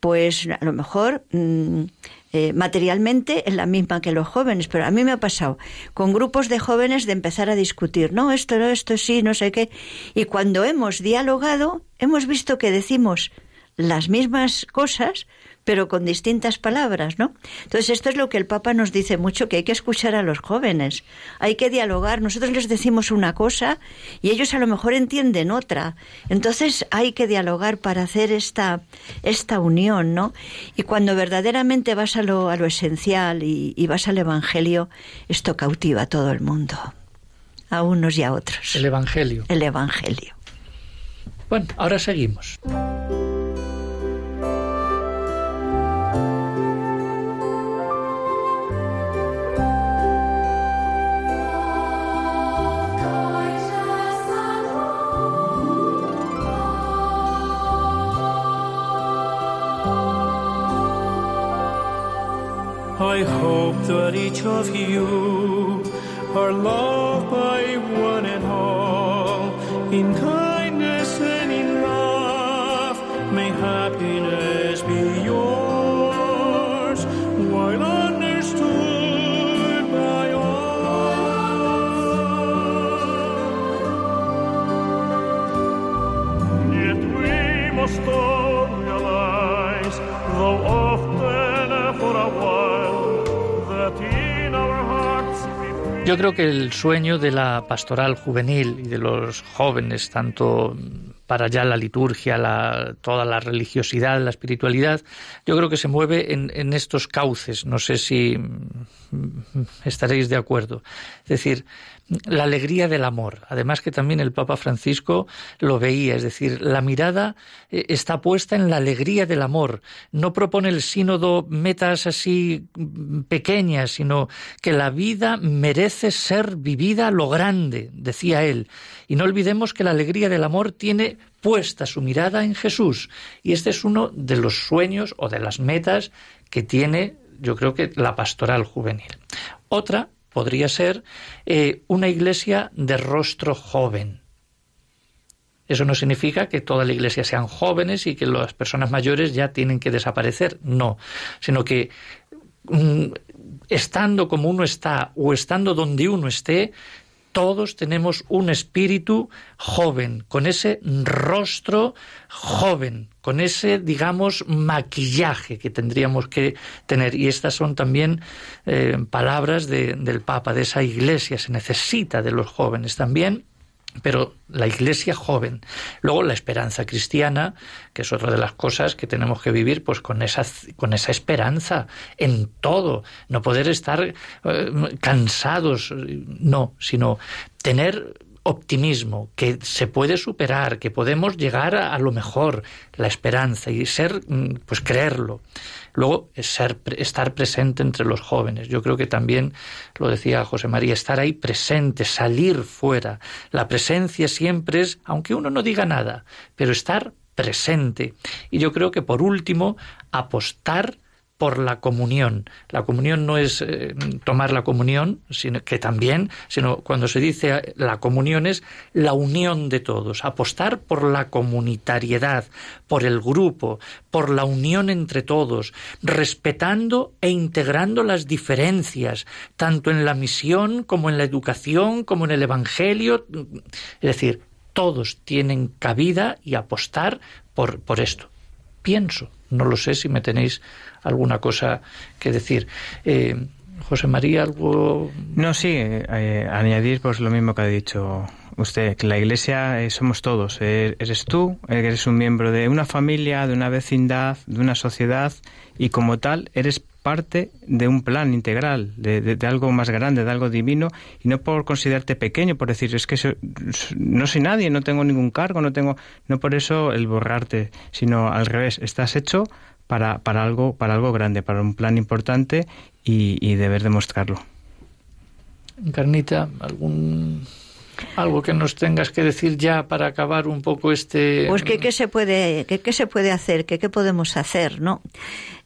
pues a lo mejor. Mm, eh, materialmente es la misma que los jóvenes, pero a mí me ha pasado con grupos de jóvenes de empezar a discutir, no, esto no, esto sí, no sé qué, y cuando hemos dialogado, hemos visto que decimos las mismas cosas, pero con distintas palabras, ¿no? Entonces esto es lo que el Papa nos dice mucho, que hay que escuchar a los jóvenes, hay que dialogar, nosotros les decimos una cosa y ellos a lo mejor entienden otra, entonces hay que dialogar para hacer esta, esta unión, ¿no? Y cuando verdaderamente vas a lo, a lo esencial y, y vas al Evangelio, esto cautiva a todo el mundo, a unos y a otros. El Evangelio. El Evangelio. Bueno, ahora seguimos. I hope that each of you are loved by one and all in Yo creo que el sueño de la pastoral juvenil y de los jóvenes, tanto para ya la liturgia, la, toda la religiosidad, la espiritualidad, yo creo que se mueve en, en estos cauces. No sé si estaréis de acuerdo. Es decir, la alegría del amor. Además que también el Papa Francisco lo veía, es decir, la mirada eh, está puesta en la alegría del amor. No propone el sínodo metas así pequeñas, sino que la vida merece ser vivida lo grande, decía él. Y no olvidemos que la alegría del amor tiene puesta su mirada en Jesús. Y este es uno de los sueños o de las metas que tiene, yo creo que, la pastoral juvenil. Otra podría ser eh, una iglesia de rostro joven. Eso no significa que toda la iglesia sean jóvenes y que las personas mayores ya tienen que desaparecer, no, sino que mm, estando como uno está o estando donde uno esté, todos tenemos un espíritu joven, con ese rostro joven, con ese, digamos, maquillaje que tendríamos que tener. Y estas son también eh, palabras del Papa, de esa iglesia. Se necesita de los jóvenes también pero la iglesia joven. Luego la esperanza cristiana, que es otra de las cosas que tenemos que vivir, pues con esa, con esa esperanza en todo. No poder estar eh, cansados, no, sino tener optimismo, que se puede superar, que podemos llegar a, lo mejor, la esperanza y ser, mm, pues creerlo. Luego, ser, estar presente entre los jóvenes. Yo creo que también, lo decía José María, estar ahí presente, salir fuera. La presencia siempre es, aunque uno no diga nada, pero estar presente. Y yo creo que, por último, apostar por la comunión. La comunión no es eh, tomar la comunión, sino que también, sino cuando se dice la comunión es la unión de todos, apostar por la comunitariedad, por el grupo, por la unión entre todos, respetando e integrando las diferencias, tanto en la misión como en la educación, como en el evangelio, es decir, todos tienen cabida y apostar por, por esto. Pienso, no lo sé si me tenéis alguna cosa que decir. Eh, José María, algo. No, sí, eh, añadir pues lo mismo que ha dicho usted, que la iglesia eh, somos todos. eres tú, eres un miembro de una familia, de una vecindad, de una sociedad, y como tal, eres parte de un plan integral, de, algo más grande, de algo divino, y no por considerarte pequeño, por decir, es que no soy nadie, no tengo ningún cargo, no tengo, no por eso el borrarte, sino al revés, estás hecho para, para, algo, para algo grande, para un plan importante y, y deber demostrarlo. Carnita, algún algo que nos tengas que decir ya para acabar un poco este pues que qué se puede que qué se puede hacer que qué podemos hacer no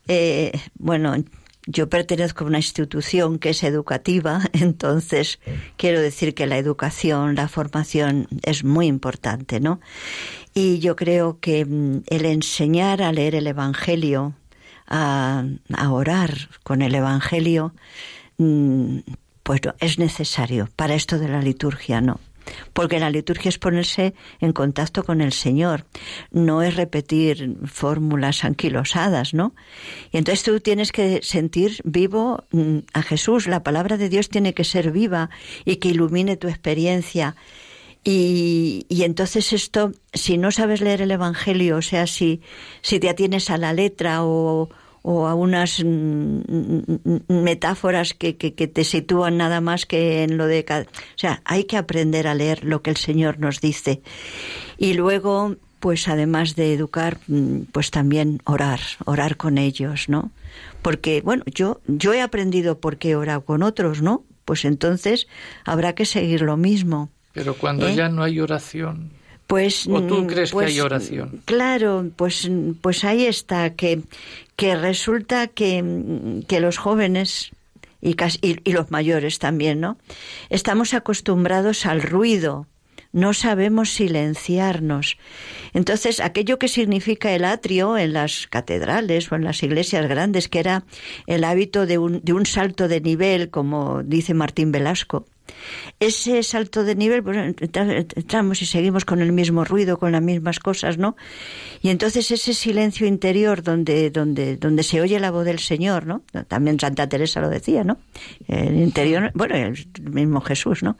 eh, bueno yo pertenezco a una institución que es educativa, <laughs> entonces quiero decir que la educación, la formación es muy importante, ¿no? Y yo creo que mm, el enseñar a leer el Evangelio, a, orar con el Evangelio, mm, pues es necesario para esto de la liturgia, ¿no? Porque la liturgia es ponerse en contacto con el Señor, no es repetir fórmulas anquilosadas, ¿no? Y entonces tú tienes que sentir vivo mm, a Jesús, la palabra de Dios tiene que ser viva y que ilumine tu experiencia. Y, entonces esto, si no sabes leer el Evangelio, o sea, si, si te atienes a la letra o, o a unas mm, mm, metáforas que, que, te sitúan nada más que en lo de... O sea, hay que aprender a leer lo que el Señor nos dice. Y luego, pues además de educar, mm, pues también orar, orar con ellos, ¿no? Porque, bueno, yo, yo he aprendido por qué orar con otros, ¿no? Pues entonces habrá que seguir lo mismo. Pero cuando ¿Eh? ya no hay oración. Pues, ¿O tú crees pues, que hay oración? Claro, pues, pues ahí está, que, que resulta que, que los jóvenes y, y, los mayores también, ¿no? Estamos acostumbrados al ruido, no sabemos silenciarnos. Entonces, aquello que significa el atrio en las catedrales o en las iglesias grandes, que era el hábito de un, de un salto de nivel, como dice Martín Velasco, Ese salto de nivel, pues entramos y seguimos con el mismo ruido, con las mismas cosas, ¿no? Y entonces ese silencio interior donde, donde, donde se oye la voz del Señor, ¿no? También Santa Teresa lo decía, ¿no? El interior, bueno, el mismo Jesús, ¿no?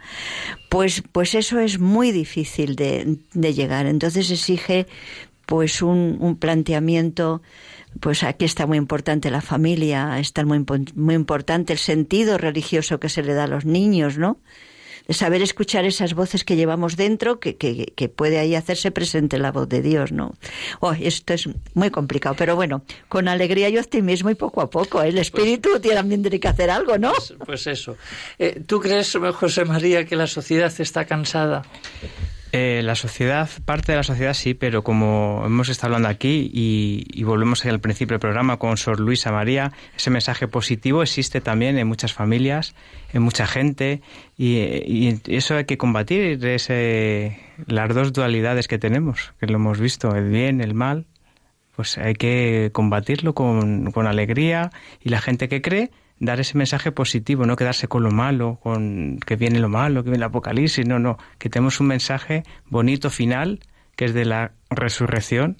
Pues, pues eso es muy difícil de, llegar. Entonces exige pues un planteamiento pues aquí está muy importante la familia, está muy, muy importante el sentido religioso que se le da a los niños, ¿no? De saber escuchar esas voces que llevamos dentro, que, que, que puede ahí hacerse presente la voz de Dios, ¿no? Oh, esto es muy complicado, pero bueno, con alegría y optimismo y poco a poco. ¿eh? El pues espíritu también tiene que hacer algo, ¿no? Pues, pues eso. Eh, ¿Tú crees, José María, que la sociedad está cansada? Eh, la sociedad, parte de la sociedad sí, pero como hemos estado hablando aquí y, volvemos al principio del programa con Sor Luisa María, ese mensaje positivo existe también en muchas familias, en mucha gente y, eso hay que combatir, ese, las dos dualidades que tenemos, que lo hemos visto, el bien, el mal, pues hay que combatirlo con, con alegría y la gente que cree dar ese mensaje positivo, no quedarse con lo malo, con que viene lo malo, que viene el apocalipsis, no, no, que tenemos un mensaje bonito final, que es de la resurrección,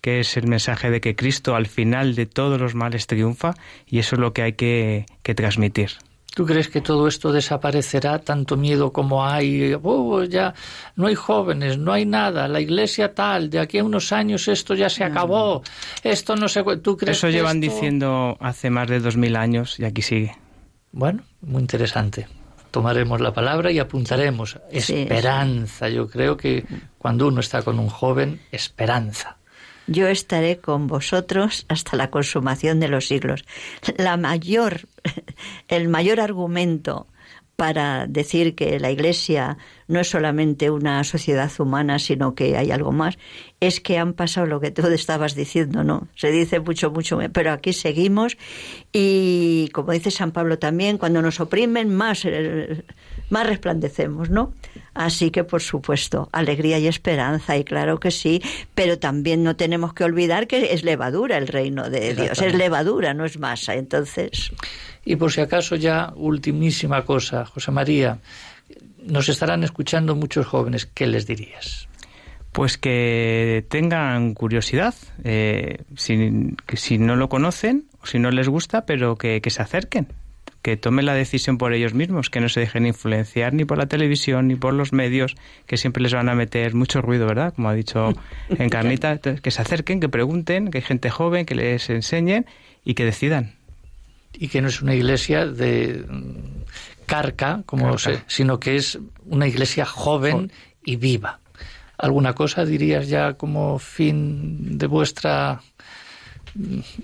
que es el mensaje de que Cristo al final de todos los males triunfa y eso es lo que hay que, que transmitir. ¿Tú crees que todo esto desaparecerá? Tanto miedo como hay, oh, ya no hay jóvenes, no hay nada, la iglesia tal, de aquí a unos años esto ya se acabó, esto no se... ¿Tú crees Eso llevan diciendo hace más de dos mil años y aquí sigue. Bueno, muy interesante. Tomaremos la palabra y apuntaremos. Esperanza, yo creo que cuando uno está con un joven, esperanza yo estaré con vosotros hasta la consumación de los siglos. La mayor, <laughs> el mayor argumento para decir que la Iglesia no es solamente una sociedad humana, sino que hay algo más, es que han pasado lo que tú estabas diciendo, ¿no? Se dice mucho, mucho, pero aquí seguimos y, como dice San Pablo también, cuando nos oprimen, más, eh, más resplandecemos, ¿no? Así que, por supuesto, alegría y esperanza, y claro que sí, pero también no tenemos que olvidar que es levadura el reino de Dios, es levadura, no es masa, entonces... Y por si acaso ya, ultimísima cosa, José María, nos estarán escuchando muchos jóvenes, ¿qué les dirías? Pues que tengan curiosidad, eh, si, si, no lo conocen o si no les gusta, pero que, que se acerquen, que tomen la decisión por ellos mismos, que no se dejen influenciar ni por la televisión ni por los medios, que siempre les van a meter mucho ruido, ¿verdad? Como ha dicho <laughs> Encarnita, que se acerquen, que pregunten, que hay gente joven, que les enseñen y que decidan y que no es una iglesia de carca, como sino que es una iglesia joven y viva. ¿Alguna cosa dirías ya como fin de vuestra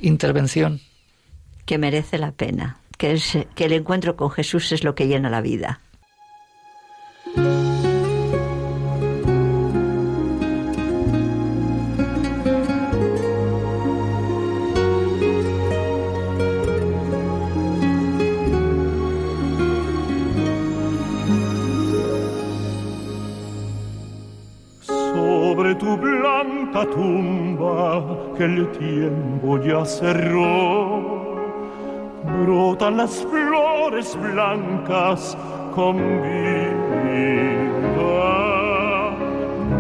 intervención? Que merece la pena, que, es, que el encuentro con Jesús es lo que llena la vida. tumba que el tiempo ya cerró. Brotan las flores blancas con vida.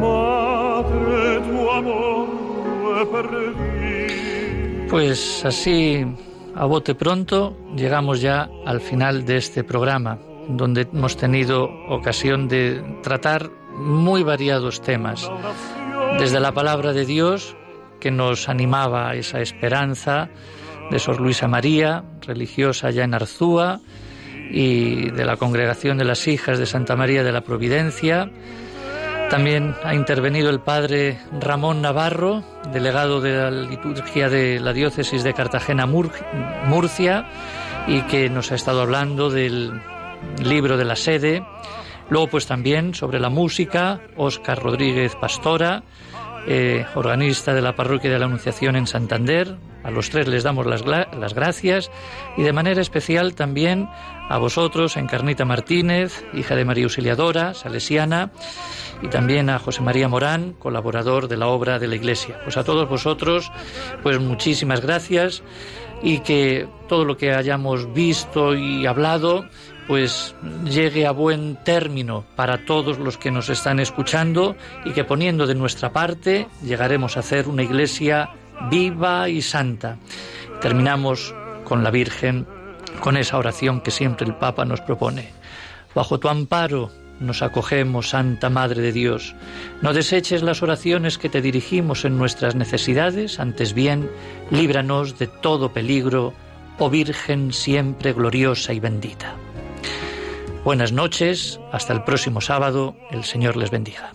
Madre, tu amor perdí. Pues así, a bote pronto, llegamos ya al final de este programa, donde hemos tenido ocasión de tratar muy variados temas desde la palabra de Dios que nos animaba esa esperanza de Sor Luisa María, religiosa ya en Arzúa, y de la congregación de las hijas de Santa María de la Providencia. También ha intervenido el padre Ramón Navarro, delegado de la liturgia de la diócesis de Cartagena, Murcia, y que nos ha estado hablando del libro de la sede Luego, pues también sobre la música, Óscar Rodríguez Pastora, eh, organista de la parroquia de la Anunciación en Santander. A los tres les damos las, las gracias y de manera especial también a vosotros, Encarnita Martínez, hija de María Auxiliadora, salesiana, y también a José María Morán, colaborador de la obra de la Iglesia. Pues a todos vosotros, pues muchísimas gracias y que todo lo que hayamos visto y hablado pues llegue a buen término para todos los que nos están escuchando y que poniendo de nuestra parte llegaremos a hacer una iglesia viva y santa. Terminamos con la Virgen, con esa oración que siempre el Papa nos propone. Bajo tu amparo nos acogemos, Santa Madre de Dios. No deseches las oraciones que te dirigimos en nuestras necesidades, antes bien, líbranos de todo peligro, oh Virgen siempre gloriosa y bendita. Buenas noches, hasta el próximo sábado, el Señor les bendiga.